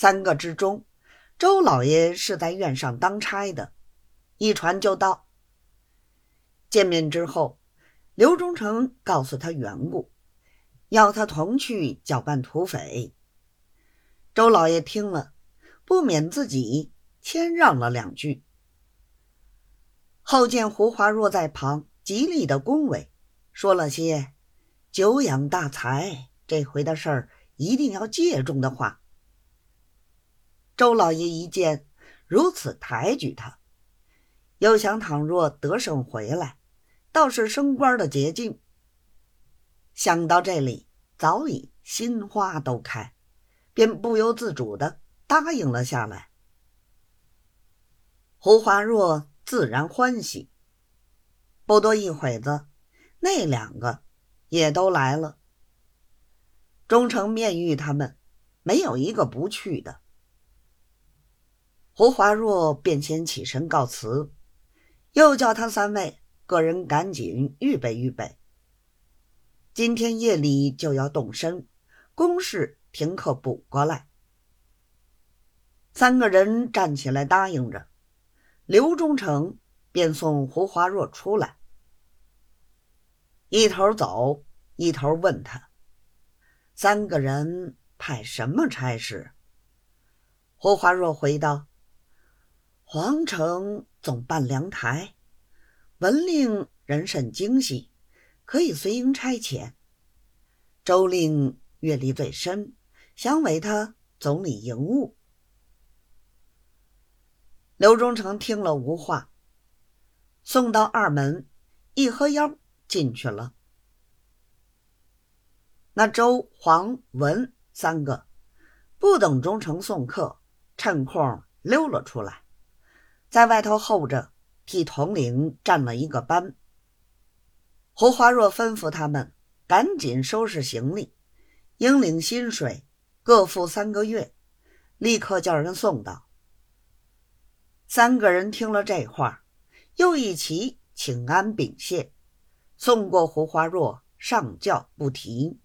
三个之中，周老爷是在院上当差的，一传就到。见面之后，刘忠诚告诉他缘故，要他同去搅拌土匪。周老爷听了，不免自己谦让了两句。后见胡华若在旁极力的恭维，说了些“久仰大才，这回的事儿一定要借重”的话。周老爷一见如此抬举他，又想倘若得胜回来，倒是升官的捷径。想到这里，早已心花都开，便不由自主的答应了下来。胡华若。自然欢喜。不多一会子，那两个也都来了。忠诚面遇他们，没有一个不去的。胡华若便先起身告辞，又叫他三位个人赶紧预备预备。今天夜里就要动身，公事停课补过来。三个人站起来答应着。刘忠诚便送胡华若出来，一头走，一头问他：“三个人派什么差事？”胡华若回道：“皇城总办粮台，文令人甚精细，可以随营差遣。周令阅历最深，想委他总理营务。”刘忠诚听了无话，送到二门，一合腰进去了。那周、黄、文三个不等忠诚送客，趁空溜了出来，在外头候着，替统领站了一个班。胡华若吩咐他们赶紧收拾行李，应领薪水，各付三个月，立刻叫人送到。三个人听了这话，又一齐请安禀谢，送过胡华若上轿不提。